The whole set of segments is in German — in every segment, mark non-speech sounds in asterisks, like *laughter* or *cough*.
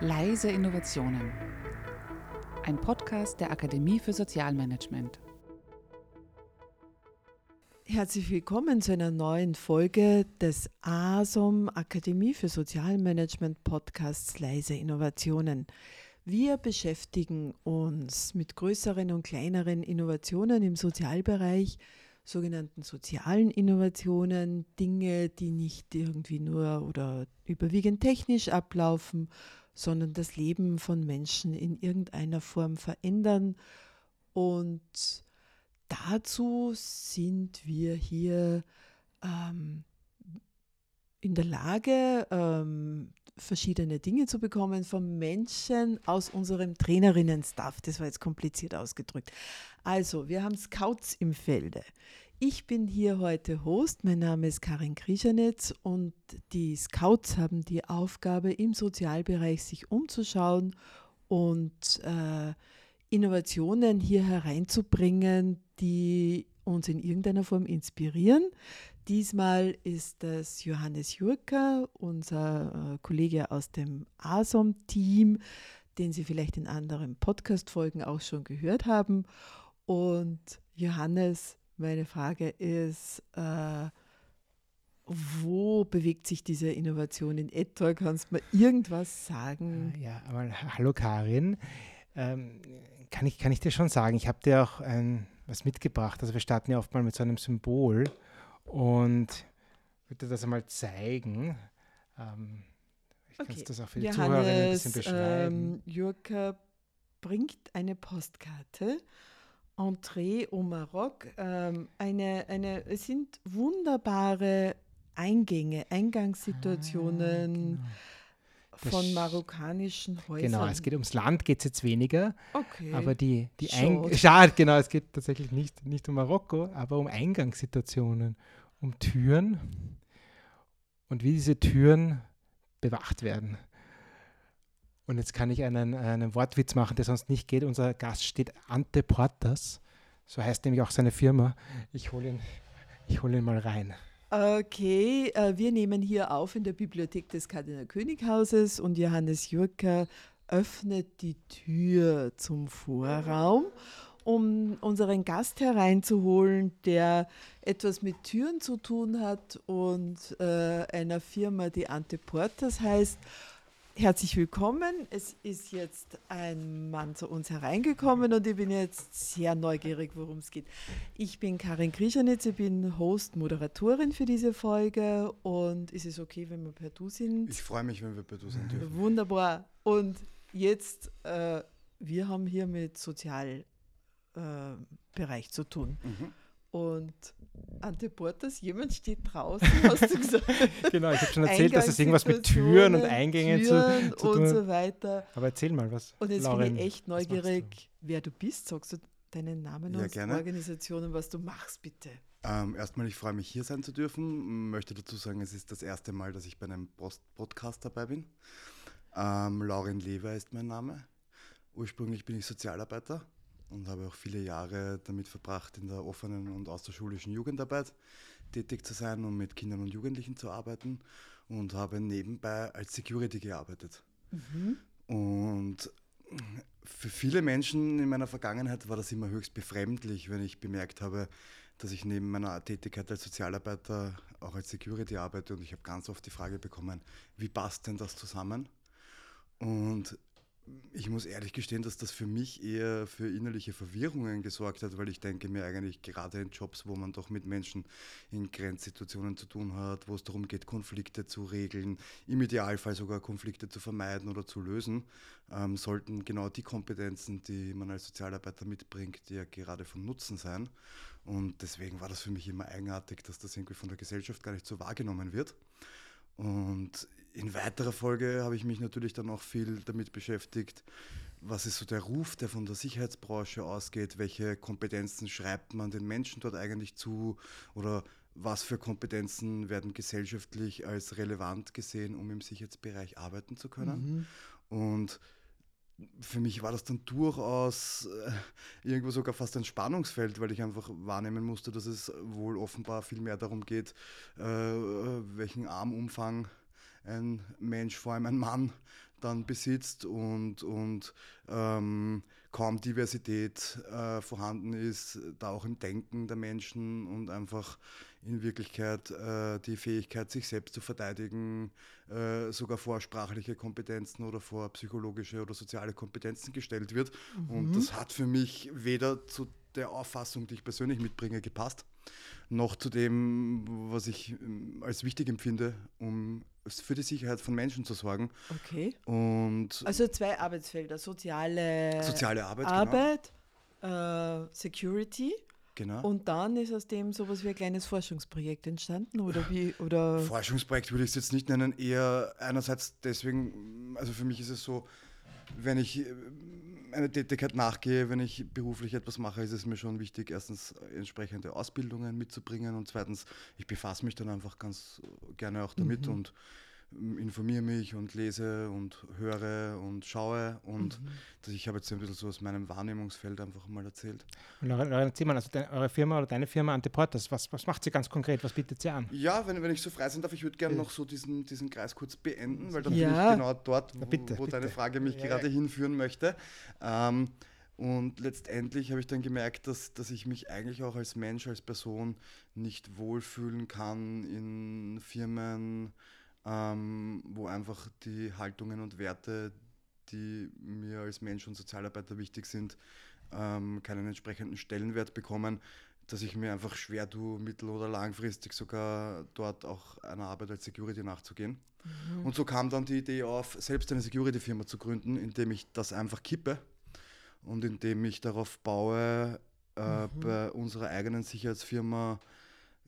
Leise Innovationen. Ein Podcast der Akademie für Sozialmanagement. Herzlich willkommen zu einer neuen Folge des ASOM Akademie für Sozialmanagement Podcasts Leise Innovationen. Wir beschäftigen uns mit größeren und kleineren Innovationen im Sozialbereich, sogenannten sozialen Innovationen, Dinge, die nicht irgendwie nur oder überwiegend technisch ablaufen, sondern das Leben von Menschen in irgendeiner Form verändern. Und dazu sind wir hier ähm, in der Lage, ähm, verschiedene Dinge zu bekommen von Menschen aus unserem Trainerinnen-Staff. Das war jetzt kompliziert ausgedrückt. Also, wir haben Scouts im Felde. Ich bin hier heute Host. Mein Name ist Karin Krischanetz und die Scouts haben die Aufgabe, im Sozialbereich sich umzuschauen und äh, Innovationen hier hereinzubringen, die uns in irgendeiner Form inspirieren. Diesmal ist das Johannes Jurka, unser äh, Kollege aus dem ASOM-Team, den Sie vielleicht in anderen Podcast-Folgen auch schon gehört haben. Und Johannes, meine Frage ist, äh, wo bewegt sich diese Innovation in etwa? Kannst du mir irgendwas sagen? Ja, aber hallo Karin. Ähm, kann, ich, kann ich dir schon sagen, ich habe dir auch ein, was mitgebracht. Also wir starten ja oft mal mit so einem Symbol. Und ich würde das einmal zeigen. Ähm, ich okay. kann das auch für die Johannes, Zuhörerinnen ein bisschen beschreiben. Ähm, Jurka bringt eine Postkarte. Entree au Maroc. Ähm, eine, eine, es sind wunderbare Eingänge, Eingangssituationen. Ah, genau. von marokkanischen Häusern. Genau, es geht ums Land, geht es jetzt weniger. Okay. Aber die, die Schade. *laughs* Schade, genau, es geht tatsächlich nicht, nicht um Marokko, aber um Eingangssituationen um Türen und wie diese Türen bewacht werden. Und jetzt kann ich einen, einen Wortwitz machen, der sonst nicht geht. Unser Gast steht Ante Portas, so heißt nämlich auch seine Firma. Ich hole ihn, hol ihn mal rein. Okay, äh, wir nehmen hier auf in der Bibliothek des Kardinal Könighauses und Johannes Jürker öffnet die Tür zum Vorraum um unseren Gast hereinzuholen, der etwas mit Türen zu tun hat und äh, einer Firma, die Anteportas heißt. Herzlich willkommen. Es ist jetzt ein Mann zu uns hereingekommen und ich bin jetzt sehr neugierig, worum es geht. Ich bin Karin Krischanitz, ich bin Host, Moderatorin für diese Folge und ist es okay, wenn wir per Du sind? Ich freue mich, wenn wir per Du sind dürfen. Wunderbar. Und jetzt, äh, wir haben hier mit Sozial äh, Bereich zu tun. Mhm. Und Ante Portas, jemand steht draußen, hast du gesagt. *laughs* genau, ich habe schon erzählt, dass es irgendwas mit Türen und Eingängen Türen zu, zu tun und so weiter. Aber erzähl mal was. Und jetzt Lauren, bin ich echt neugierig, wer du bist. Sagst du deinen Namen ja, und gerne. Organisation und was du machst, bitte. Ähm, erstmal, ich freue mich, hier sein zu dürfen. Möchte dazu sagen, es ist das erste Mal, dass ich bei einem Post Podcast dabei bin. Ähm, Lauren Lever ist mein Name. Ursprünglich bin ich Sozialarbeiter und habe auch viele Jahre damit verbracht, in der offenen und außerschulischen Jugendarbeit tätig zu sein und mit Kindern und Jugendlichen zu arbeiten und habe nebenbei als Security gearbeitet. Mhm. Und für viele Menschen in meiner Vergangenheit war das immer höchst befremdlich, wenn ich bemerkt habe, dass ich neben meiner Tätigkeit als Sozialarbeiter auch als Security arbeite und ich habe ganz oft die Frage bekommen, wie passt denn das zusammen? Und ich muss ehrlich gestehen, dass das für mich eher für innerliche Verwirrungen gesorgt hat, weil ich denke mir eigentlich gerade in Jobs, wo man doch mit Menschen in Grenzsituationen zu tun hat, wo es darum geht, Konflikte zu regeln, im Idealfall sogar Konflikte zu vermeiden oder zu lösen, ähm, sollten genau die Kompetenzen, die man als Sozialarbeiter mitbringt, ja gerade von Nutzen sein. Und deswegen war das für mich immer eigenartig, dass das irgendwie von der Gesellschaft gar nicht so wahrgenommen wird. Und in weiterer Folge habe ich mich natürlich dann auch viel damit beschäftigt, was ist so der Ruf, der von der Sicherheitsbranche ausgeht, welche Kompetenzen schreibt man den Menschen dort eigentlich zu oder was für Kompetenzen werden gesellschaftlich als relevant gesehen, um im Sicherheitsbereich arbeiten zu können. Mhm. Und für mich war das dann durchaus äh, irgendwo sogar fast ein Spannungsfeld, weil ich einfach wahrnehmen musste, dass es wohl offenbar viel mehr darum geht, äh, welchen Armumfang ein Mensch, vor allem ein Mann, dann besitzt und, und ähm, kaum Diversität äh, vorhanden ist, da auch im Denken der Menschen und einfach in Wirklichkeit äh, die Fähigkeit, sich selbst zu verteidigen, äh, sogar vor sprachliche Kompetenzen oder vor psychologische oder soziale Kompetenzen gestellt wird. Mhm. Und das hat für mich weder zu der Auffassung, die ich persönlich mitbringe, gepasst, noch zu dem, was ich ähm, als wichtig empfinde, um für die Sicherheit von Menschen zu sorgen. Okay. Und also zwei Arbeitsfelder, soziale, soziale Arbeit, Arbeit genau. äh, Security. Genau. Und dann ist aus dem sowas wie ein kleines Forschungsprojekt entstanden oder wie oder Forschungsprojekt würde ich es jetzt nicht nennen, eher einerseits deswegen, also für mich ist es so, wenn ich äh, einer Tätigkeit nachgehe, wenn ich beruflich etwas mache, ist es mir schon wichtig, erstens entsprechende Ausbildungen mitzubringen und zweitens, ich befasse mich dann einfach ganz gerne auch damit mhm. und informiere mich und lese und höre und schaue und mhm. ich habe jetzt ein bisschen so aus meinem Wahrnehmungsfeld einfach mal erzählt. Und Lorenz Zimmermann, also de, eure Firma oder deine Firma Antiportas, was, was macht sie ganz konkret, was bietet sie an? Ja, wenn, wenn ich so frei sein darf, ich würde gerne ja. noch so diesen, diesen Kreis kurz beenden, weil dann ja. bin ich genau dort, wo, ja, bitte, wo bitte. deine Frage mich gerade hinführen möchte. Ähm, und letztendlich habe ich dann gemerkt, dass, dass ich mich eigentlich auch als Mensch, als Person nicht wohlfühlen kann in Firmen, ähm, wo einfach die Haltungen und Werte, die mir als Mensch und Sozialarbeiter wichtig sind, ähm, keinen entsprechenden Stellenwert bekommen, dass ich mir einfach schwer tue, mittel- oder langfristig sogar dort auch einer Arbeit als Security nachzugehen. Mhm. Und so kam dann die Idee auf, selbst eine Security-Firma zu gründen, indem ich das einfach kippe und indem ich darauf baue, äh, mhm. bei unserer eigenen Sicherheitsfirma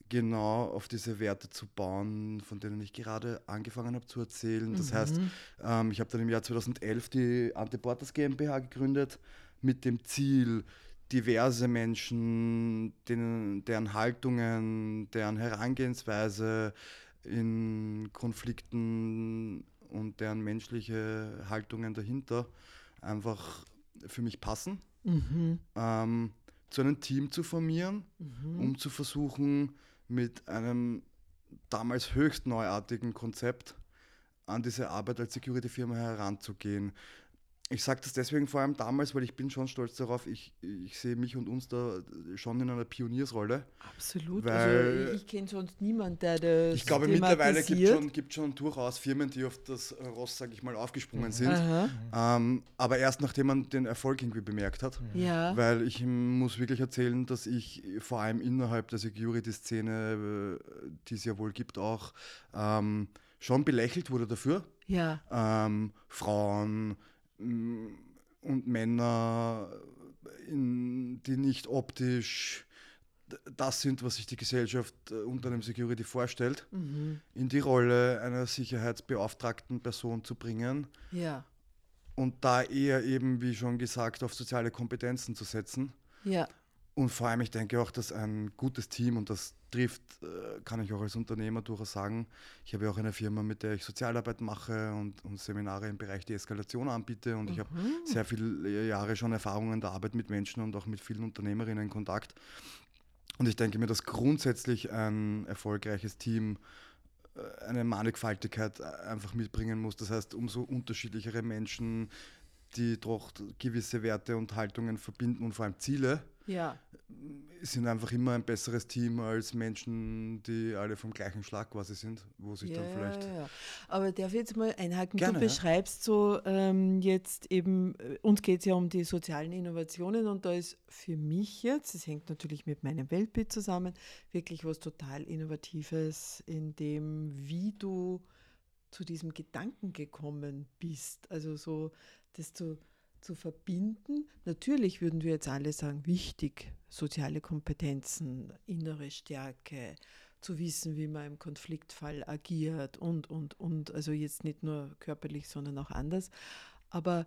genau auf diese Werte zu bauen, von denen ich gerade angefangen habe zu erzählen. Das mhm. heißt, ähm, ich habe dann im Jahr 2011 die Antiportas GmbH gegründet mit dem Ziel, diverse Menschen, denen, deren Haltungen, deren Herangehensweise in Konflikten und deren menschliche Haltungen dahinter einfach für mich passen, mhm. ähm, zu einem Team zu formieren, mhm. um zu versuchen, mit einem damals höchst neuartigen Konzept an diese Arbeit als Security-Firma heranzugehen ich sage das deswegen vor allem damals, weil ich bin schon stolz darauf, ich, ich sehe mich und uns da schon in einer Pioniersrolle. Absolut. also ich kenne sonst niemanden, der das Ich glaube, mittlerweile gibt es schon, gibt schon durchaus Firmen, die auf das Ross, sage ich mal, aufgesprungen mhm. sind. Ähm, aber erst nachdem man den Erfolg irgendwie bemerkt hat. Mhm. Ja. Weil ich muss wirklich erzählen, dass ich vor allem innerhalb der Security-Szene, äh, die es ja wohl gibt, auch ähm, schon belächelt wurde dafür. Ja. Ähm, Frauen, und Männer, in, die nicht optisch das sind, was sich die Gesellschaft äh, unter einem Security vorstellt, mhm. in die Rolle einer sicherheitsbeauftragten Person zu bringen. Ja. Und da eher eben, wie schon gesagt, auf soziale Kompetenzen zu setzen. Ja. Und vor allem, ich denke auch, dass ein gutes Team, und das trifft, äh, kann ich auch als Unternehmer durchaus sagen, ich habe ja auch eine Firma, mit der ich Sozialarbeit mache und, und Seminare im Bereich Deeskalation anbiete. Und mhm. ich habe sehr viele Jahre schon Erfahrung in der Arbeit mit Menschen und auch mit vielen Unternehmerinnen in Kontakt. Und ich denke mir, dass grundsätzlich ein erfolgreiches Team äh, eine Mannigfaltigkeit einfach mitbringen muss. Das heißt, umso unterschiedlichere Menschen, die doch gewisse Werte und Haltungen verbinden und vor allem Ziele, ja. sind einfach immer ein besseres Team als Menschen, die alle vom gleichen Schlag quasi sind, wo sich ja, dann vielleicht. Ja. Aber darf ich jetzt mal einhaken? Gerne, du beschreibst so ähm, jetzt eben, äh, uns geht es ja um die sozialen Innovationen und da ist für mich jetzt, das hängt natürlich mit meinem Weltbild zusammen, wirklich was total Innovatives in dem, wie du zu diesem Gedanken gekommen bist. Also so, dass du zu verbinden. Natürlich würden wir jetzt alle sagen, wichtig, soziale Kompetenzen, innere Stärke, zu wissen, wie man im Konfliktfall agiert und, und, und. Also jetzt nicht nur körperlich, sondern auch anders. Aber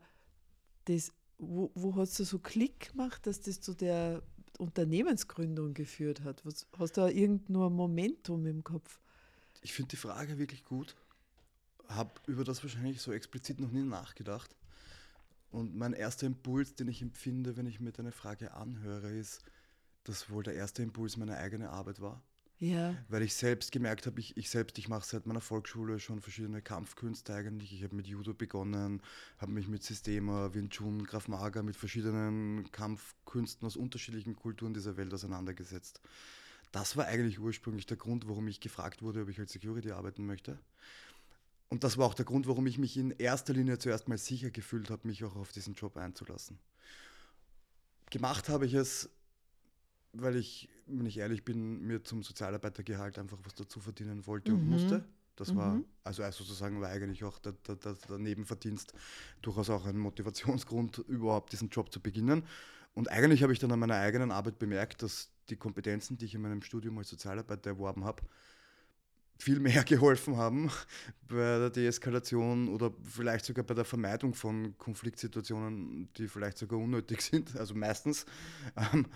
das, wo, wo hast du so Klick gemacht, dass das zu der Unternehmensgründung geführt hat? Was, hast du da irgendein Momentum im Kopf? Ich finde die Frage wirklich gut. Habe über das wahrscheinlich so explizit noch nie nachgedacht. Und mein erster Impuls, den ich empfinde, wenn ich mir deine Frage anhöre, ist, dass wohl der erste Impuls meine eigene Arbeit war. Ja. Weil ich selbst gemerkt habe, ich, ich selbst, ich mache seit meiner Volksschule schon verschiedene Kampfkünste eigentlich. Ich habe mit Judo begonnen, habe mich mit Systema, Wing Chun, Graf Maga, mit verschiedenen Kampfkünsten aus unterschiedlichen Kulturen dieser Welt auseinandergesetzt. Das war eigentlich ursprünglich der Grund, warum ich gefragt wurde, ob ich als Security arbeiten möchte. Und das war auch der Grund, warum ich mich in erster Linie zuerst mal sicher gefühlt habe, mich auch auf diesen Job einzulassen. Gemacht habe ich es, weil ich wenn ich ehrlich bin, mir zum Sozialarbeitergehalt einfach was dazu verdienen wollte mhm. und musste. Das mhm. war, also, also sozusagen war eigentlich auch der, der, der, Nebenverdienst durchaus auch ein Motivationsgrund, *laughs* überhaupt diesen Job zu beginnen. Und eigentlich habe ich dann an meiner eigenen Arbeit bemerkt, dass die Kompetenzen, die ich in meinem Studium als Sozialarbeiter erworben habe, viel mehr *laughs* geholfen haben bei der Deeskalation oder vielleicht sogar bei der Vermeidung von Konfliktsituationen, die vielleicht sogar unnötig *laughs* sind, also meistens, ähm,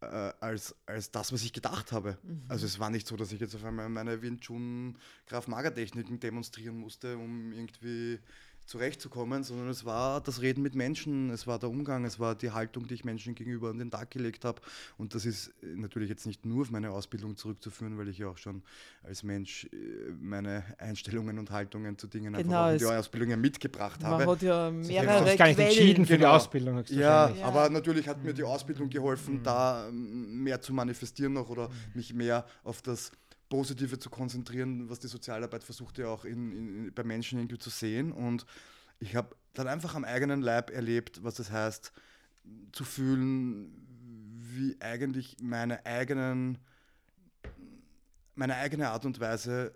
äh, als, als das, was ich gedacht habe. Mhm. Also es war nicht so, dass ich jetzt auf einmal meine Wing Chun Graf Mager Techniken demonstrieren musste, um irgendwie zurechtzukommen, sondern es war das Reden mit Menschen, es war der Umgang, es war die Haltung, die ich Menschen gegenüber an den Tag gelegt habe. Und das ist natürlich jetzt nicht nur auf meine Ausbildung zurückzuführen, weil ich ja auch schon als Mensch äh, meine Einstellungen und Haltungen zu Dingen genau, einfach in die Ausbildung ja mitgebracht man habe. Man hat ja mehrere das gar nicht entschieden für genau. die Ausbildung. Ja, ja, aber natürlich hat mir die Ausbildung geholfen, mhm. da mehr zu manifestieren noch oder mhm. mich mehr auf das Positive zu konzentrieren, was die Sozialarbeit versucht ja auch in, in, bei Menschen irgendwie zu sehen. Und ich habe dann einfach am eigenen Leib erlebt, was das heißt, zu fühlen, wie eigentlich meine eigenen meine eigene Art und Weise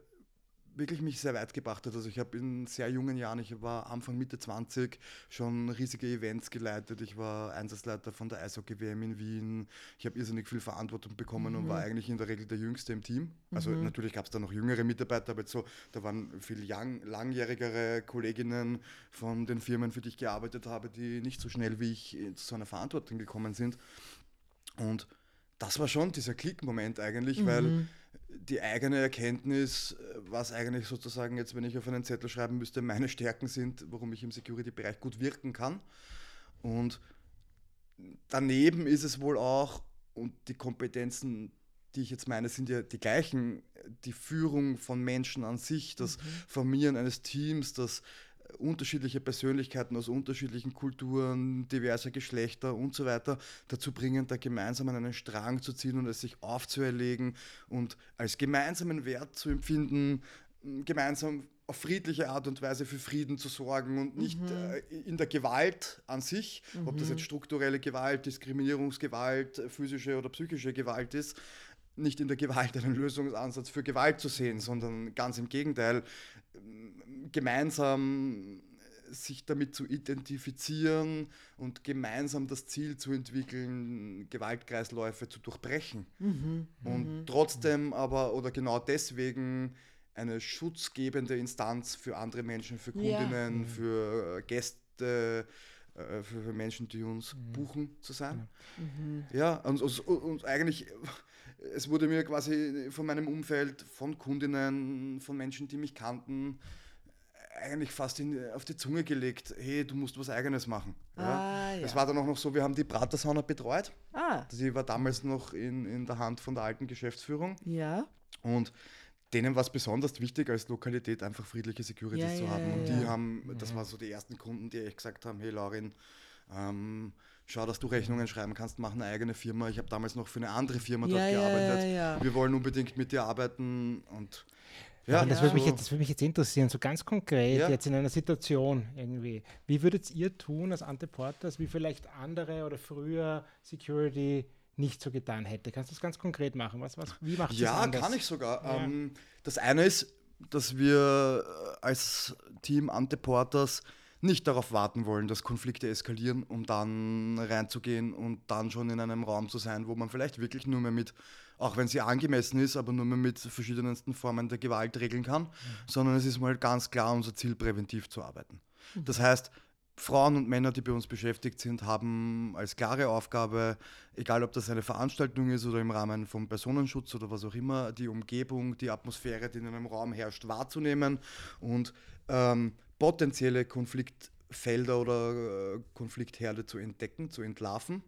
wirklich mich sehr weit gebracht hat. Also ich habe in sehr jungen Jahren, ich war Anfang Mitte 20, schon riesige Events geleitet. Ich war Einsatzleiter von der Eishockey-WM in Wien. Ich habe irrsinnig viel Verantwortung bekommen mhm. und war eigentlich in der Regel der Jüngste im Team. Also mhm. natürlich gab es da noch jüngere Mitarbeiter, aber so, da waren viel lang, langjährigere Kolleginnen von den Firmen, für die ich gearbeitet habe, die nicht so schnell wie ich zu so einer Verantwortung gekommen sind. Und das war schon dieser Klickmoment eigentlich, mhm. weil die eigene Erkenntnis, was eigentlich sozusagen jetzt, wenn ich auf einen Zettel schreiben müsste, meine Stärken sind, warum ich im Security-Bereich gut wirken kann. Und daneben ist es wohl auch, und die Kompetenzen, die ich jetzt meine, sind ja die gleichen, die Führung von Menschen an sich, das mhm. Formieren eines Teams, das unterschiedliche Persönlichkeiten aus unterschiedlichen Kulturen, diverser Geschlechter und so weiter dazu bringen, da gemeinsam an einen Strang zu ziehen und es sich aufzuerlegen und als gemeinsamen Wert zu empfinden, gemeinsam auf friedliche Art und Weise für Frieden zu sorgen und nicht mhm. äh, in der Gewalt an sich, mhm. ob das jetzt mhm. strukturelle Gewalt, Diskriminierungsgewalt, physische oder psychische Gewalt ist, nicht in der Gewalt einen Lösungsansatz für Gewalt zu sehen, sondern ganz im Gegenteil, gemeinsam sich damit zu identifizieren und gemeinsam das Ziel zu entwickeln, Gewaltkreisläufe zu durchbrechen. Mhm, und mhm. trotzdem aber, oder genau deswegen, eine schutzgebende Instanz für andere Menschen, für Kundinnen, ja. Mhm. für Gäste, äh, für Menschen, die uns mhm. buchen, zu sein. Mhm. Ja, und, und, und eigentlich es wurde mir quasi von meinem Umfeld, von Kundinnen, von Menschen, die mich kannten, eigentlich fast in, auf die Zunge gelegt, hey, du musst was Eigenes machen. Ah, ja. Es war dann auch noch so, wir haben die Pratersauna betreut. Ah. Die war damals noch in, in der Hand von der alten Geschäftsführung. Ja. Und denen war es besonders wichtig, als Lokalität einfach friedliche Securities ja, zu haben. Und die haben, das waren so die ersten Kunden, die echt gesagt haben, hey Laurin, ähm, schau, dass du Rechnungen schreiben kannst, mach eine eigene Firma. Ich habe damals noch für eine andere Firma dort gearbeitet. Wir wollen unbedingt mit dir arbeiten und ja, das, Würde mich jetzt, das würde mich jetzt interessieren, so ganz konkret ja. jetzt in einer Situation irgendwie. Wie würdet ihr tun als Anteporters, wie vielleicht andere oder früher Security nicht so getan hätte? Kannst du das ganz konkret machen? Was, was, wie machst du ja, das Ja, kann ich sogar. Ja. Ähm, das eine ist, dass wir äh, als Team Anteporters nicht darauf warten wollen, dass Konflikte eskalieren, um dann reinzugehen und dann schon in einem Raum zu sein, wo man vielleicht wirklich nur mehr mit auch wenn sie angemessen ist, aber nur mehr mit verschiedensten Formen der Gewalt regeln kann, mhm. sondern es ist mal ganz klar unser Ziel, präventiv zu arbeiten. Mhm. Das heißt, Frauen und Männer, die bei uns beschäftigt sind, haben als klare Aufgabe, egal ob das eine Veranstaltung ist oder im Rahmen von Personenschutz oder was auch immer, die Umgebung, die Atmosphäre, die in einem Raum herrscht, wahrzunehmen und ähm, potenzielle Konfliktfelder oder äh, Konfliktherde zu entdecken, zu entlarven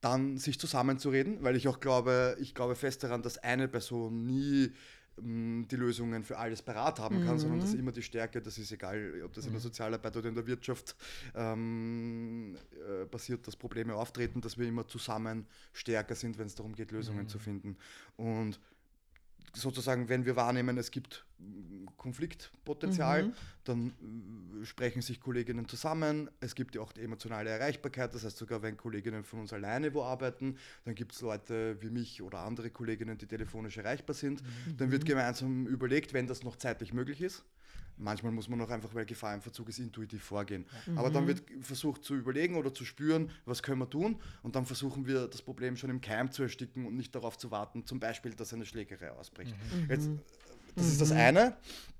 dann sich zusammenzureden, weil ich auch glaube, ich glaube fest daran, dass eine Person nie ähm, die Lösungen für alles parat haben kann, mhm. sondern dass immer die Stärke, das ist egal, ob das in der mhm. Sozialarbeit oder in der Wirtschaft ähm, äh, passiert, dass Probleme auftreten, dass wir immer zusammen stärker sind, wenn es darum geht, Lösungen mhm. zu finden. Und sozusagen, wenn wir wahrnehmen, es gibt Konfliktpotenzial, mhm. dann äh, sprechen sich Kolleginnen zusammen. Es gibt ja auch die emotionale Erreichbarkeit, das heißt sogar, wenn Kolleginnen von uns alleine wo arbeiten, dann gibt es Leute wie mich oder andere Kolleginnen, die telefonisch erreichbar sind. Mhm. Dann wird gemeinsam überlegt, wenn das noch zeitlich möglich ist, Manchmal muss man auch einfach, weil Gefahr im Verzug ist, intuitiv vorgehen. Mhm. Aber dann wird versucht zu überlegen oder zu spüren, was können wir tun. Und dann versuchen wir, das Problem schon im Keim zu ersticken und nicht darauf zu warten, zum Beispiel, dass eine Schlägerei ausbricht. Mhm. Jetzt, das ist das mhm. eine.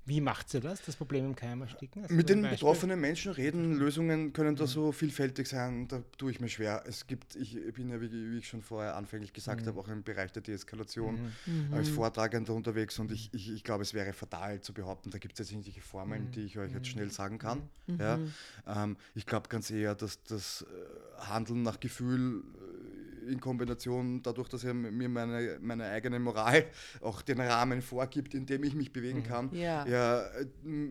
Wie macht sie das, das Problem im Keim ersticken? Also Mit den betroffenen Menschen reden, Lösungen können da mhm. so vielfältig sein, da tue ich mir schwer. Es gibt, ich bin ja, wie, wie ich schon vorher anfänglich gesagt mhm. habe, auch im Bereich der Deeskalation mhm. als mhm. Vortragender unterwegs und ich, ich, ich glaube, es wäre fatal zu behaupten, da gibt es jetzt irgendwelche Formeln, die ich euch jetzt schnell sagen kann. Ja? Ähm, ich glaube ganz eher, dass das äh, Handeln nach Gefühl äh, in Kombination dadurch, dass er mir meine, meine eigene Moral auch den Rahmen vorgibt, in dem ich mich bewegen kann, ja. ja ja äh,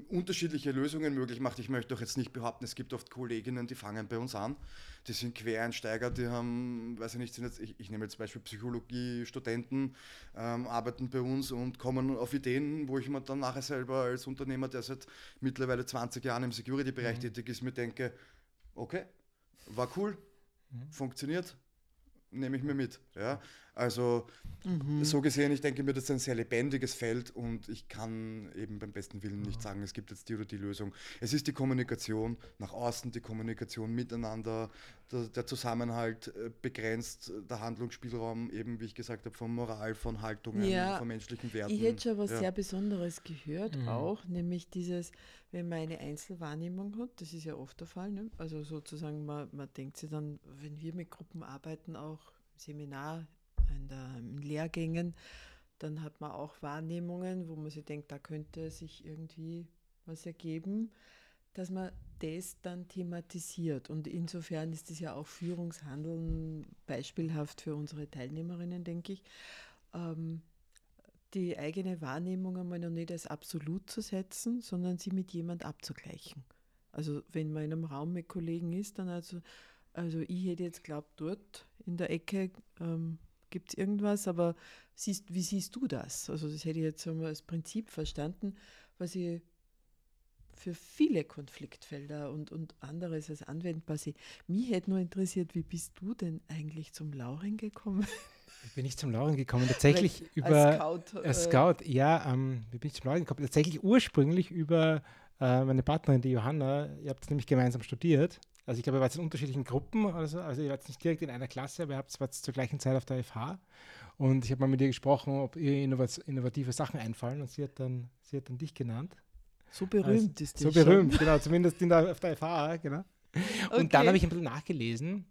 unterschiedliche Lösungen möglich macht. Ich möchte doch jetzt nicht behaupten, es gibt oft Kolleginnen, die fangen bei uns an. Die sind Quereinsteiger, die haben, weiß ich nicht, sind jetzt, ich, ich nehme jetzt zum Beispiel Psychologie-Studenten, ähm, arbeiten bei uns und kommen auf Ideen, wo ich mir dann nachher selber als Unternehmer, der seit mittlerweile 20 Jahren im Security-Bereich mhm. tätig ist, mir denke, okay, war cool, mhm. funktioniert, nehme ich mir mit. Ja? Also mhm. so gesehen, ich denke mir, das ist ein sehr lebendiges Feld und ich kann eben beim besten Willen nicht sagen, es gibt jetzt die oder die Lösung. Es ist die Kommunikation nach außen, die Kommunikation miteinander, der, der Zusammenhalt äh, begrenzt, der Handlungsspielraum eben, wie ich gesagt habe, von Moral, von Haltungen, ja, von menschlichen Werten. Ich hätte schon was ja. sehr Besonderes gehört mhm. auch, nämlich dieses, wenn man eine Einzelwahrnehmung hat, das ist ja oft der Fall, ne? also sozusagen man, man denkt sich dann, wenn wir mit Gruppen arbeiten, auch Seminar, in, der, Lehrgängen, dann hat man auch Wahrnehmungen, wo man sich denkt, da könnte sich irgendwie was ergeben, dass man das dann thematisiert. Und insofern ist das ja auch Führungshandeln beispielhaft für unsere Teilnehmerinnen, denke ich. Ähm, die eigene Wahrnehmung einmal noch nicht als absolut zu setzen, sondern sie mit jemand abzugleichen. Also wenn man in einem Raum mit Kollegen ist, dann also, also ich hätte jetzt glaubt, dort in der Ecke ähm, gibt es irgendwas, aber siehst, wie siehst du das? Also das hätte ich jetzt einmal als Prinzip verstanden, was ich für viele Konfliktfelder und, und anderes als anwendbar sehe. Mich hätte nur interessiert, wie bist du denn eigentlich zum Lauren gekommen? Wie bin ich zum Lauren gekommen? *laughs* Tatsächlich Weil, über als Scout, als äh, Scout ja, ähm, wie bin ich zum Lauren gekommen? Tatsächlich ursprünglich über äh, meine Partnerin, die Johanna. Ihr habt nämlich gemeinsam studiert also ich glaube, ihr wart in unterschiedlichen Gruppen oder so. Also ihr wart nicht direkt in einer Klasse, aber ihr habt zwar zur gleichen Zeit auf der FH. Und ich habe mal mit ihr gesprochen, ob ihr innovative Sachen einfallen. Und sie hat dann, sie hat dann dich genannt. So berühmt also, ist die So berühmt, schon. genau, zumindest in der, auf der FH, genau. Und okay. dann habe ich ein bisschen nachgelesen.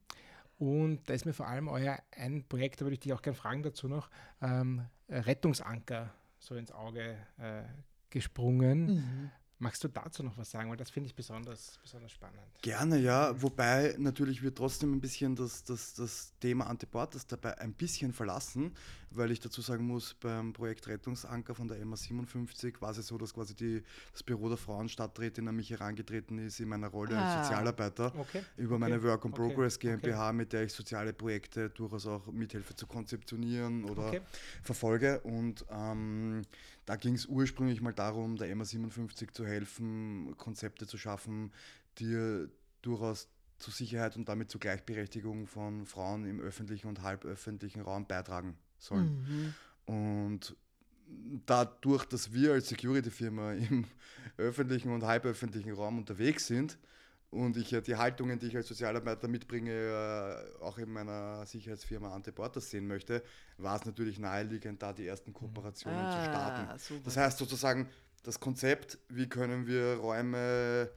Und da ist mir vor allem euer ein Projekt, da würde ich dich auch gerne fragen dazu noch, ähm, Rettungsanker so ins Auge äh, gesprungen. Mhm. Magst du dazu noch was sagen? Weil das finde ich besonders, besonders spannend. Gerne, ja. Wobei natürlich wir trotzdem ein bisschen das, das, das Thema Antiportas dabei ein bisschen verlassen, weil ich dazu sagen muss, beim Projekt Rettungsanker von der MA 57 war es so, dass quasi die, das Büro der Frauenstadträtin an mich herangetreten ist in meiner Rolle ah. als Sozialarbeiter okay. über okay. meine Work on Progress okay. GmbH, mit der ich soziale Projekte durchaus auch mithelfe zu konzeptionieren oder verfolge. Und ähm, da ging es ursprünglich mal darum, der MA57 zu helfen, Konzepte zu schaffen, die durchaus zu Sicherheit und damit zur Gleichberechtigung von Frauen im öffentlichen und halböffentlichen Raum beitragen sollen. Mhm. Und dadurch, dass wir als Security-Firma *laughs* im öffentlichen und halböffentlichen Raum unterwegs sind, und ich ja die Haltungen, die ich als Sozialarbeiter mitbringe, äh, auch in meiner Sicherheitsfirma Anteportas sehen möchte, war es natürlich naheliegend, da die ersten Kooperationen ah, zu starten. Super. Das heißt sozusagen, das Konzept, wie können wir Räume,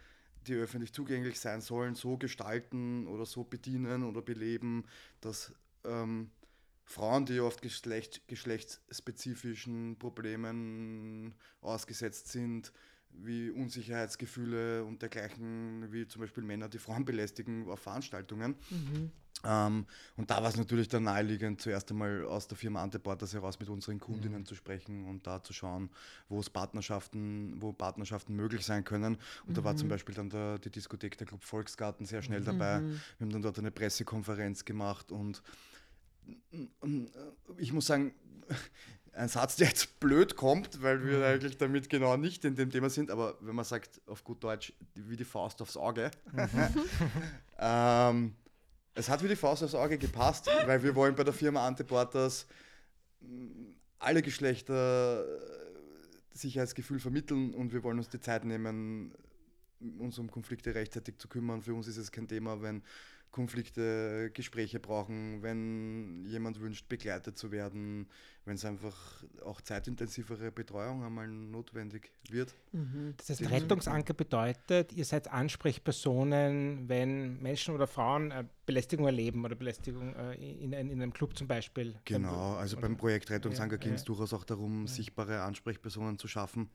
die öffentlich zugänglich sein sollen, so gestalten oder so bedienen oder beleben, dass ähm, Frauen, die oft geschlecht, geschlechtsspezifischen Problemen ausgesetzt sind, wie Unsicherheitsgefühle und dergleichen, wie zum Beispiel Männer, die Frauen belästigen auf Veranstaltungen, mhm. Ähm, und da war es natürlich dann naheliegend, zuerst einmal aus der Firma Anteporters heraus mit unseren Kundinnen mhm. zu sprechen und da zu schauen, wo es Partnerschaften, wo Partnerschaften möglich sein können. Und mhm. da war zum mhm. Beispiel dann der, die Diskothek der Club Volksgarten sehr schnell mhm. dabei. Wir haben dann dort eine Pressekonferenz gemacht und ich muss sagen, ein Satz, der jetzt blöd kommt, weil wir mhm. eigentlich damit genau nicht in dem Thema sind, aber wenn man sagt auf gut Deutsch, wie die Faust aufs Auge, mhm. *laughs* ähm, es hat wie die Faust aufs Auge gepasst, weil wir wollen bei der Firma Anteporters mm, alle Geschlechter äh, Sicherheitsgefühl vermitteln und wir wollen uns die Zeit nehmen, uns um Konflikte rechtzeitig zu kümmern. Für uns ist es kein Thema, wenn Konflikte Gespräche brauchen, wenn jemand wünscht, begleitet zu werden, wenn es einfach auch zeitintensivere Betreuung einmal notwendig wird. Mhm. Das heißt, Rettungsanker bedeutet, ihr seid Ansprechpersonen, wenn Menschen oder Frauen äh, Belästigung erleben oder Belästigung äh, in, in, einem Club zum Beispiel. Genau, also beim Projekt Rettungsanker ja, ging es ja. durchaus auch darum, ja. sichtbare Ansprechpersonen zu schaffen.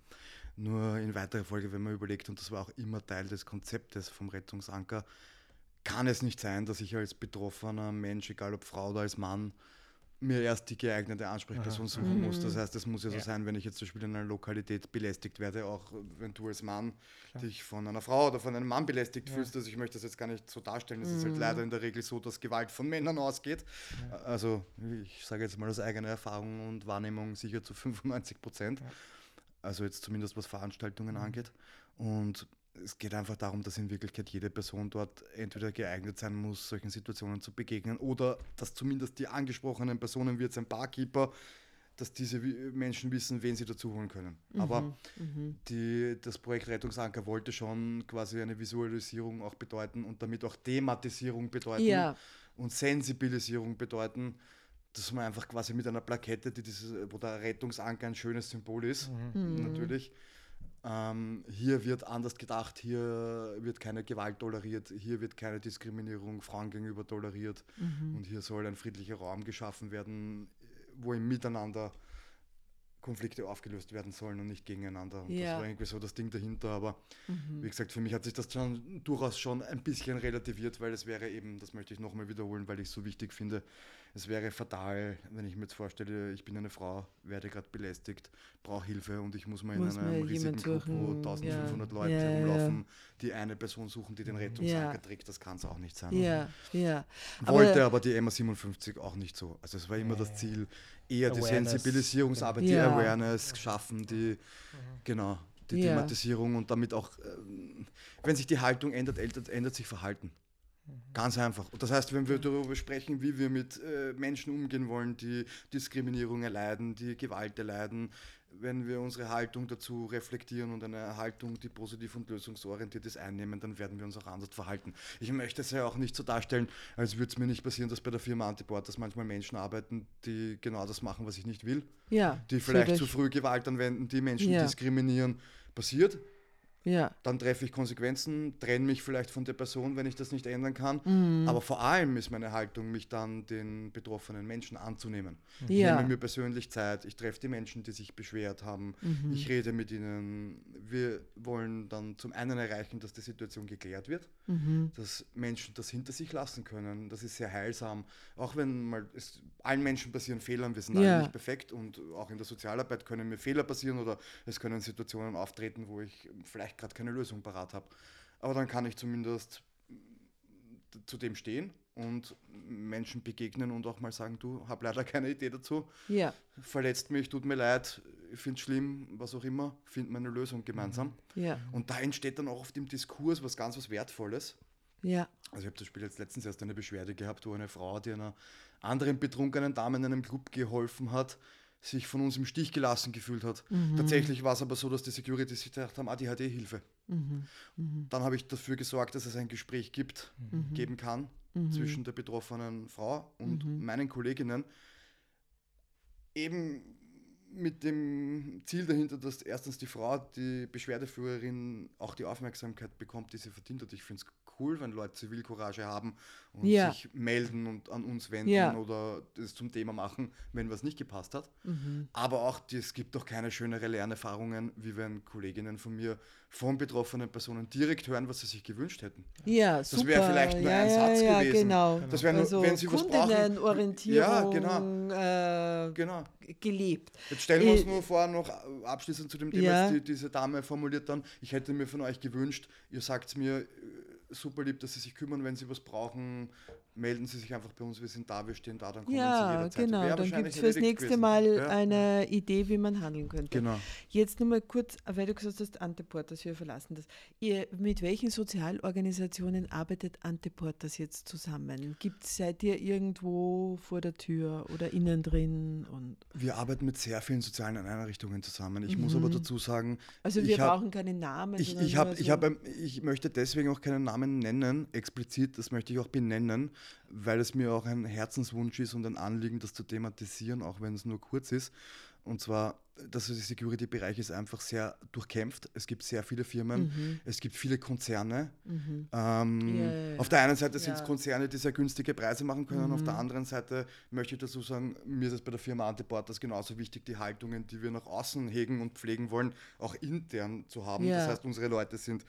Nur in weiterer Folge, wenn man überlegt, und das war auch immer Teil des Konzeptes vom Rettungsanker, kann es nicht sein, dass ich als betroffener Mensch, egal ob Frau oder als Mann, mir erst die geeignete Ansprechperson suchen mhm. muss. Das heißt, es muss ja so ja. sein, wenn ich jetzt zum Beispiel in einer Lokalität belästigt werde, auch wenn du als Mann Klar. dich von einer Frau oder von einem Mann belästigt ja. fühlst. Also ich möchte das jetzt gar nicht so darstellen. Es mhm. ist halt mhm. leider in der Regel so, dass Gewalt von Männern ausgeht. Ja. Also ich sage jetzt mal aus eigener Erfahrung und Wahrnehmung sicher zu 95 Prozent. Also jetzt zumindest was Veranstaltungen mhm. angeht. Und es geht einfach darum, dass in Wirklichkeit jede Person dort entweder geeignet sein muss, solchen Situationen zu begegnen oder dass zumindest die angesprochenen Personen, wie jetzt ein Barkeeper, dass diese Menschen wissen, wen sie dazu holen können. Mhm, Aber mhm. Die, das Projekt Rettungsanker wollte schon quasi eine Visualisierung auch bedeuten und damit auch Thematisierung bedeuten ja. und Sensibilisierung bedeuten, dass man einfach quasi mit einer Plakette, die dieses, wo der Rettungsanker ein schönes Symbol ist, mhm. natürlich, ähm, hier wird anders gedacht, hier wird keine Gewalt toleriert, hier wird keine Diskriminierung Frauen gegenüber toleriert mhm. und hier soll ein friedlicher Raum geschaffen werden, wo im Miteinander Konflikte aufgelöst werden sollen und nicht gegeneinander. Und ja. das war irgendwie so das Ding dahinter. Aber mhm. wie gesagt, für mich hat sich das schon durchaus schon ein bisschen relativiert, weil es wäre eben, das möchte ich nochmal wiederholen, weil ich es so wichtig finde, es wäre fatal, wenn ich mir jetzt vorstelle, ich bin eine Frau, werde gerade belästigt, brauche Hilfe und ich muss mal muss in einem riesigen Club, wo 1500 ja. Leute ja, rumlaufen, die eine Person suchen, die den Rettungsanker trägt. Das kann es auch nicht sein. Ja, ja. Wollte aber, aber die MA57 auch nicht so. Also es war immer das Ziel, eher Awareness. die Sensibilisierungsarbeit, die Awareness schaffen, die, mhm. genau, die Thematisierung und damit auch, äh, wenn sich die Haltung ändert, ändert, ändert sich Verhalten. Ganz einfach. Das heißt, wenn wir darüber sprechen, wie wir mit äh, Menschen umgehen wollen, die Diskriminierung erleiden, die Gewalt erleiden, wenn wir unsere Haltung dazu reflektieren und eine Haltung, die positiv und lösungsorientiert ist, einnehmen, dann werden wir uns auch anders verhalten. Ich möchte es ja auch nicht so darstellen, als würde es mir nicht passieren, dass bei der Firma Antiport, dass manchmal Menschen arbeiten, die genau das machen, was ich nicht will. Ja, die vielleicht zu früh Gewalt anwenden, die Menschen ja. diskriminieren. Passiert, ja. Dann treffe ich Konsequenzen, trenne mich vielleicht von der Person, wenn ich das nicht ändern kann. Mhm. Aber vor allem ist meine Haltung, mich dann den betroffenen Menschen anzunehmen. Ich nehme mir persönlich Zeit, ich treffe die Menschen, die sich beschwert haben, mhm. ich rede mit ihnen. Wir wollen dann zum einen erreichen, dass die Situation geklärt wird, mhm. dass Menschen das hinter sich lassen können. Das ist sehr heilsam. Auch wenn mal es, allen Menschen passieren Fehler, wir sind ja. alle nicht perfekt und auch in der Sozialarbeit können mir Fehler passieren oder es können Situationen auftreten, wo ich vielleicht vielleicht gerade keine Lösung parat habe. Aber dann kann ich zumindest zu dem stehen und Menschen begegnen und auch mal sagen, du, habe leider keine Idee dazu. Ja. Verletzt mich, tut mir leid, ich finde es schlimm, was auch immer, finden wir eine Lösung gemeinsam. Ja. Und da entsteht dann auch auf dem Diskurs was ganz was Wertvolles. Ja. Also ich habe zum Beispiel jetzt letztens erst eine Beschwerde gehabt, wo eine Frau, die einer anderen betrunkenen Dame in einem Club geholfen hat, sich von uns im Stich gelassen gefühlt hat. Mhm. Tatsächlich war es aber so, dass die Security sich gedacht haben, ADHD-Hilfe. Mhm. Mhm. Dann habe ich dafür gesorgt, dass es ein Gespräch gibt, mhm. geben kann mhm. zwischen der betroffenen Frau und mhm. meinen Kolleginnen. Eben mit dem Ziel dahinter, dass erstens die Frau, die Beschwerdeführerin, auch die Aufmerksamkeit bekommt, die sie verdient hat. Ich finde es cool, wenn Leute Zivilcourage haben und ja. sich melden und an uns wenden ja. oder das zum Thema machen, wenn was nicht gepasst hat. Mhm. Aber auch, es gibt doch keine schönere Lernerfahrungen, wie wenn Kolleginnen von mir von betroffenen Personen direkt hören, was sie sich gewünscht hätten. Ja, das super. Das wäre vielleicht nur ja, ein Satz ja, gewesen. Genau. Das wäre nur, also wenn Sie was brauchen. Orientierung ja, genau. Äh, genau. gelebt. Jetzt stellen wir uns äh, nur vor, noch abschließend zu dem Thema, ja. die, diese Dame formuliert dann, ich hätte mir von euch gewünscht, ihr sagt mir, äh, super lieb, dass Sie sich kümmern, wenn Sie was brauchen, melden Sie sich einfach bei uns, wir sind da, wir stehen da, dann kommen ja, Sie jederzeit. Genau, dann gibt es fürs nächste gewesen. Mal ja. eine Idee, wie man handeln könnte. Genau. Jetzt nochmal kurz, weil du gesagt hast, Anteportas, wir verlassen das. Ihr, mit welchen Sozialorganisationen arbeitet Anteportas jetzt zusammen? Gibt seid ihr irgendwo vor der Tür oder innen drin? Und wir arbeiten mit sehr vielen sozialen Einrichtungen zusammen. Ich mhm. muss aber dazu sagen, also wir brauchen hab, keine Namen. Ich, ich, hab, so ich, hab, ich möchte deswegen auch keinen Namen nennen, explizit, das möchte ich auch benennen, weil es mir auch ein Herzenswunsch ist und ein Anliegen, das zu thematisieren, auch wenn es nur kurz ist. Und zwar, dass der Security-Bereich ist einfach sehr durchkämpft. Es gibt sehr viele Firmen, mhm. es gibt viele Konzerne. Mhm. Ähm, ja, ja, ja. Auf der einen Seite sind es Konzerne, die sehr günstige Preise machen können. Mhm. Auf der mhm. anderen Seite möchte ich dazu sagen, mir ist es bei der Firma Antiportas genauso wichtig, die Haltungen, die wir nach außen hegen und pflegen wollen, auch intern zu haben. Das heißt, unsere Leute sind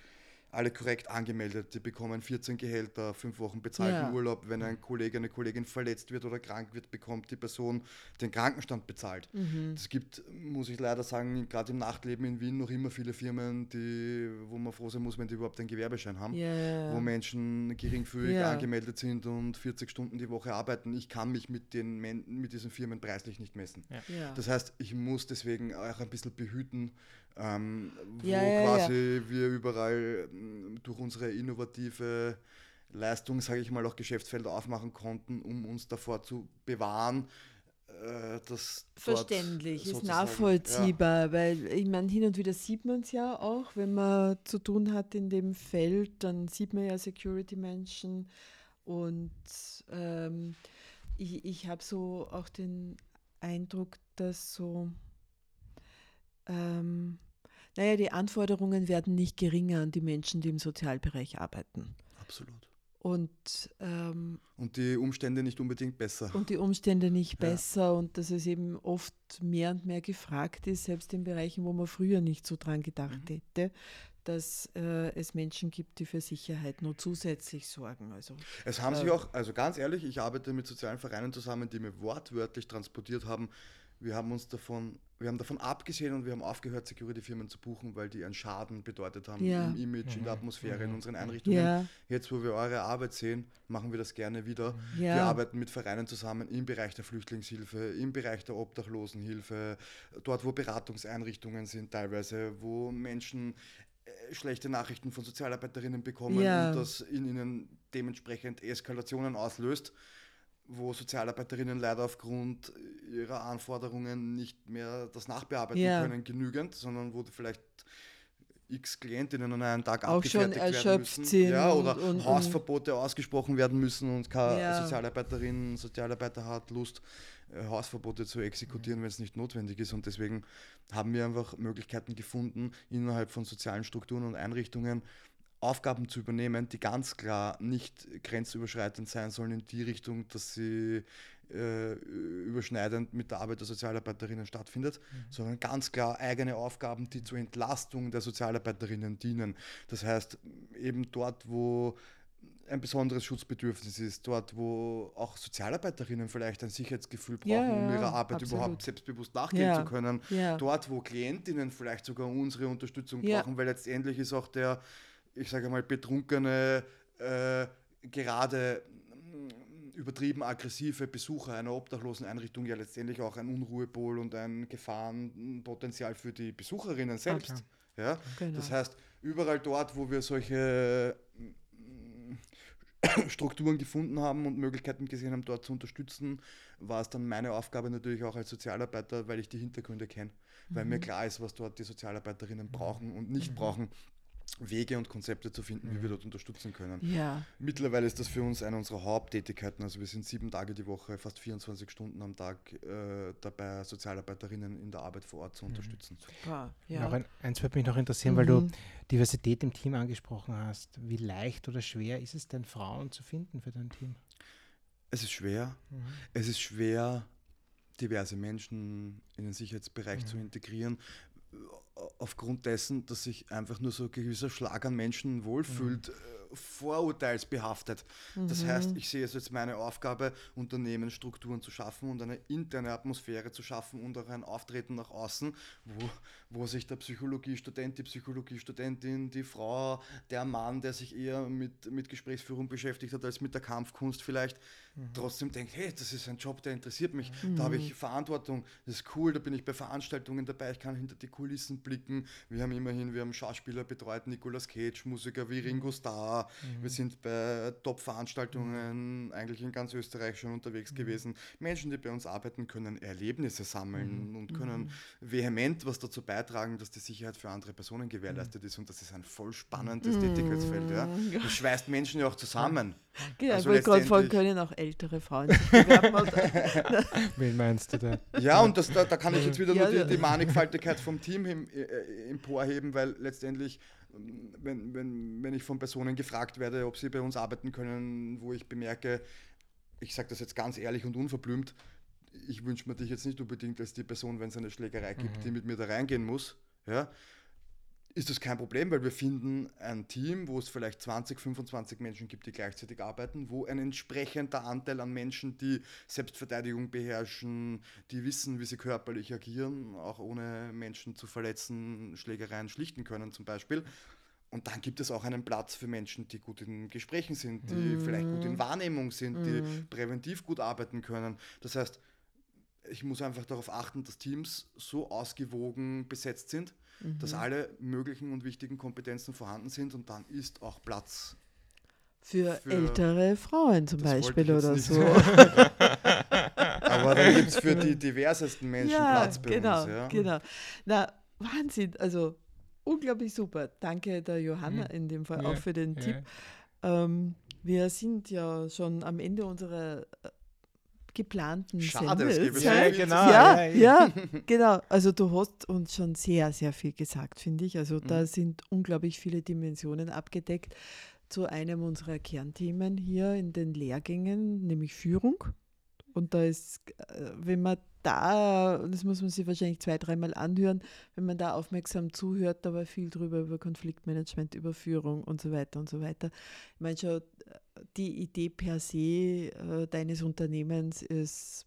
alle korrekt angemeldet. Die bekommen 14 Gehälter, fünf Wochen bezahlten ja. Urlaub. Wenn ein Kollege, eine Kollegin verletzt wird oder krank wird, bekommt die Person den Krankenstand bezahlt. Mhm. Es gibt, muss ich leider sagen, gerade im Nachtleben in Wien noch immer viele Firmen, die, wo man froh sein muss, wenn die überhaupt einen Gewerbeschein haben, yeah. wo Menschen geringfügig yeah. angemeldet sind und 40 Stunden die Woche arbeiten. Ich kann mich mit, den, mit diesen Firmen preislich nicht messen. Ja. Das heißt, ich muss deswegen auch ein bisschen behüten, ähm, wo ja, ja, quasi ja. wir überall mm, durch unsere innovative Leistung, sage ich mal, auch Geschäftsfelder aufmachen konnten, um uns davor zu bewahren, äh, dass Verständlich, ist nachvollziehbar, weil ich meine, hin und wieder sieht man es ja auch, wenn man zu tun hat in dem Feld, dann sieht man ja Security-Menschen und ähm, ich, ich habe so auch den Eindruck, dass so ähm, naja, die Anforderungen werden nicht geringer an die Menschen, die im Sozialbereich arbeiten. Absolut. Und, ähm, und die Umstände nicht unbedingt besser. Und die Umstände nicht ja. besser und dass es eben oft mehr und mehr gefragt ist, selbst in Bereichen, wo man früher nicht so dran gedacht mhm. hätte, dass äh, es Menschen gibt, die für Sicherheit nur zusätzlich sorgen. Also, es haben äh, sich auch, also ganz ehrlich, ich arbeite mit sozialen Vereinen zusammen, die mir wortwörtlich transportiert haben, wir haben uns davon, wir haben davon abgesehen und wir haben aufgehört, Security-Firmen zu buchen, weil die einen Schaden bedeutet haben ja. im Image, mhm. in der mhm. Atmosphäre, mhm. in unseren Einrichtungen. Ja. Jetzt, wo wir eure Arbeit sehen, machen wir das gerne wieder. Ja. Wir arbeiten mit Vereinen zusammen im Bereich der Flüchtlingshilfe, im Bereich der Obdachlosenhilfe, dort, wo Beratungseinrichtungen sind, teilweise, wo Menschen äh, schlechte Nachrichten von Sozialarbeiterinnen bekommen und das in ihnen dementsprechend Eskalationen auslöst wo Sozialarbeiterinnen leider aufgrund ihrer Anforderungen nicht mehr das nachbearbeiten ja. können, genügend, sondern wo vielleicht x Klientinnen an einem Tag auch abgefertigt werden müssen. Sind ja, oder und, und, Hausverbote ausgesprochen werden müssen und keine ja. Sozialarbeiterin, Sozialarbeiter hat Lust, äh, Hausverbote zu exekutieren, wenn es nicht notwendig ist. Und deswegen haben wir einfach Möglichkeiten gefunden, innerhalb von sozialen Strukturen und Einrichtungen Aufgaben zu übernehmen, die ganz klar nicht grenzüberschreitend sein sollen in die Richtung, dass sie äh, überschneidend mit der Arbeit der Sozialarbeiterinnen stattfindet, mhm. sondern ganz klar eigene Aufgaben, die zur Entlastung der Sozialarbeiterinnen dienen. Das heißt, eben dort, wo ein besonderes Schutzbedürfnis ist, dort, wo auch Sozialarbeiterinnen vielleicht ein Sicherheitsgefühl brauchen, ja, um ihrer Arbeit absolut. überhaupt selbstbewusst nachgehen ja, zu können, dort, wo Klientinnen vielleicht sogar unsere Unterstützung brauchen, weil letztendlich ist auch der ich sage mal, betrunkene, äh, gerade mm, übertrieben aggressive Besucher einer obdachlosen Einrichtung ja letztendlich auch ein Unruhepol und ein Gefahrenpotenzial für die Besucherinnen selbst. Okay. Ja? Genau. Das heißt, überall dort, wo wir solche mm, *coughs* Strukturen gefunden haben und Möglichkeiten gesehen haben, dort zu unterstützen, war es dann meine Aufgabe natürlich auch als Sozialarbeiter, weil ich die Hintergründe kenne, mhm. weil mir mhm. klar ist, was dort die Sozialarbeiterinnen brauchen und nicht mhm. brauchen, Wege und Konzepte zu finden, wie wir dort unterstützen können. Ja. Mittlerweile ist das für uns eine unserer Haupttätigkeiten. Also wir sind sieben Tage die Woche, fast 24 Stunden am Tag äh, dabei, Sozialarbeiterinnen in der Arbeit vor Ort zu mhm. unterstützen. Super, ja. Noch ein, eins würde mich noch interessieren, mhm. weil du mhm. Diversität im Team angesprochen hast. Wie leicht oder schwer ist es denn, Frauen zu finden für dein Team? Es ist schwer. Mhm. Es ist schwer, diverse Menschen in den Sicherheitsbereich zu integrieren aufgrund dessen, dass sich einfach nur so ein gewisser Schlag an Menschen wohlfühlt. Mhm vorurteilsbehaftet. Mhm. Das heißt, ich sehe es als meine Aufgabe, Unternehmensstrukturen zu schaffen und eine interne Atmosphäre zu schaffen und auch ein Auftreten nach außen, wo, wo sich der Psychologiestudent, die Psychologiestudentin, die Frau, der Mann, der sich eher mit, mit Gesprächsführung beschäftigt hat als mit der Kampfkunst vielleicht, mhm. trotzdem denkt, hey, das ist ein Job, der interessiert mich, mhm. da habe ich Verantwortung, das ist cool, da bin ich bei Veranstaltungen dabei, ich kann hinter die Kulissen blicken. Wir haben immerhin, wir haben Schauspieler betreut, Nicolas Cage, Musiker wie Ringo Starr, Mhm. Wir sind bei Top-Veranstaltungen mhm. eigentlich in ganz Österreich schon unterwegs mhm. gewesen. Menschen, die bei uns arbeiten, können Erlebnisse sammeln mhm. und können mhm. vehement was dazu beitragen, dass die Sicherheit für andere Personen gewährleistet mhm. ist. Und das ist ein voll spannendes Tätigkeitsfeld. Ja. Das schweißt Menschen ja auch zusammen. Genau, also ich wollte gerade können auch ältere Frauen sich bewerben? *laughs* Wen meinst du da? Ja, und das, da, da kann ich jetzt wieder ja, nur die, die Mannigfaltigkeit vom Team äh, emporheben, weil letztendlich wenn, wenn, wenn ich von Personen gefragt werde, ob sie bei uns arbeiten können, wo ich bemerke, ich sage das jetzt ganz ehrlich und unverblümt, ich wünsche mir dich jetzt nicht unbedingt als die Person, wenn es eine Schlägerei gibt, mhm. die mit mir da reingehen muss. Ja, ist das kein Problem, weil wir finden ein Team, wo es vielleicht 20, 25 Menschen gibt, die gleichzeitig arbeiten, wo ein entsprechender Anteil an Menschen, die Selbstverteidigung beherrschen, die wissen, wie sie körperlich agieren, auch ohne Menschen zu verletzen, Schlägereien schlichten können zum Beispiel. Und dann gibt es auch einen Platz für Menschen, die gut in Gesprächen sind, die mm. vielleicht gut in Wahrnehmung sind, mm. die mhm. präventiv gut arbeiten können. Das heißt, ich muss einfach darauf achten, dass Teams so ausgewogen besetzt sind, mhm. dass alle möglichen und wichtigen Kompetenzen vorhanden sind und dann ist auch Platz. Für, für ältere Frauen zum Beispiel oder so. *laughs* Aber dann gibt es für die diversesten Menschen ja, Platz bei genau, uns. Ja, genau. Na, Wahnsinn. Also unglaublich super. Danke der Johanna mhm. in dem Fall ja, auch für den ja. Tipp. Ähm, wir sind ja schon am Ende unserer geplanten Schade, Ja, genau. Ja, ja, genau. Also du hast uns schon sehr, sehr viel gesagt, finde ich. Also da mhm. sind unglaublich viele Dimensionen abgedeckt zu einem unserer Kernthemen hier in den Lehrgängen, nämlich Führung. Und da ist, äh, wenn man da, das muss man sich wahrscheinlich zwei, dreimal anhören, wenn man da aufmerksam zuhört, da war viel drüber über Konfliktmanagement, über Führung und so weiter und so weiter. Ich meine schon, die Idee per se äh, deines Unternehmens ist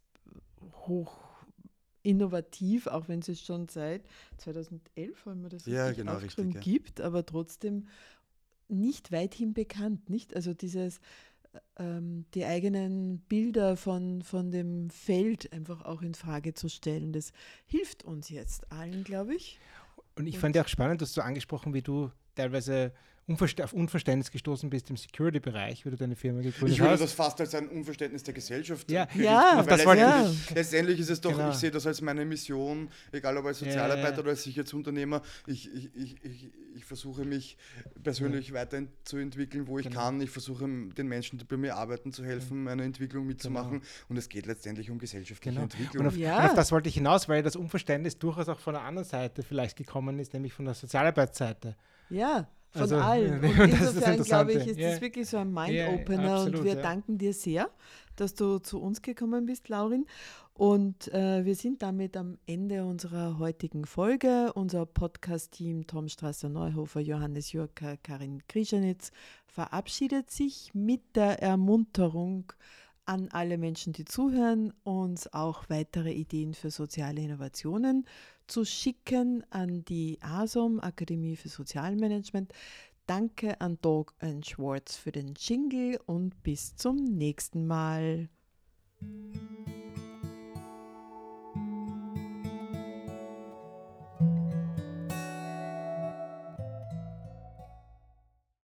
hoch innovativ, auch wenn es schon seit 2011, wenn man das ja, genau, richtig, ja. gibt, aber trotzdem nicht weithin bekannt. Nicht? Also dieses die eigenen Bilder von, von dem Feld einfach auch in Frage zu stellen. Das hilft uns jetzt allen, glaube ich. Und ich Und fand ja auch spannend, dass du angesprochen, wie du teilweise Unverst auf Unverständnis gestoßen bist im Security-Bereich, wie du deine Firma gegründet hast. Ich würde das fast als ein Unverständnis der Gesellschaft ja. ja, das letztendlich, ja. letztendlich ist es doch, genau. ich sehe das als meine Mission, egal ob als Sozialarbeiter ja, oder als Sicherheitsunternehmer, ich, ich, ich, ich, ich versuche mich persönlich weiterzuentwickeln, wo ich genau. kann. Ich versuche den Menschen, die bei mir arbeiten, zu helfen, meine Entwicklung mitzumachen. Genau. Und es geht letztendlich um gesellschaftliche genau. Entwicklung. Und auf, und auf, das wollte ich hinaus, weil das Unverständnis durchaus auch von der anderen Seite vielleicht gekommen ist, nämlich von der Sozialarbeitsseite. Ja, von also, allen. *laughs* Und insofern, glaube ich, ist yeah. das wirklich so ein Mind-Opener yeah, und wir ja. danken dir sehr, dass du zu uns gekommen bist, Laurin. Und äh, wir sind damit am Ende unserer heutigen Folge. Unser Podcast-Team Tom Strasser-Neuhofer, Johannes Jurka, Karin Krischanitz verabschiedet sich mit der Ermunterung an alle Menschen, die zuhören, uns auch weitere Ideen für soziale Innovationen zu schicken an die ASOM, Akademie für Sozialmanagement. Danke an Dog Schwartz für den Jingle und bis zum nächsten Mal.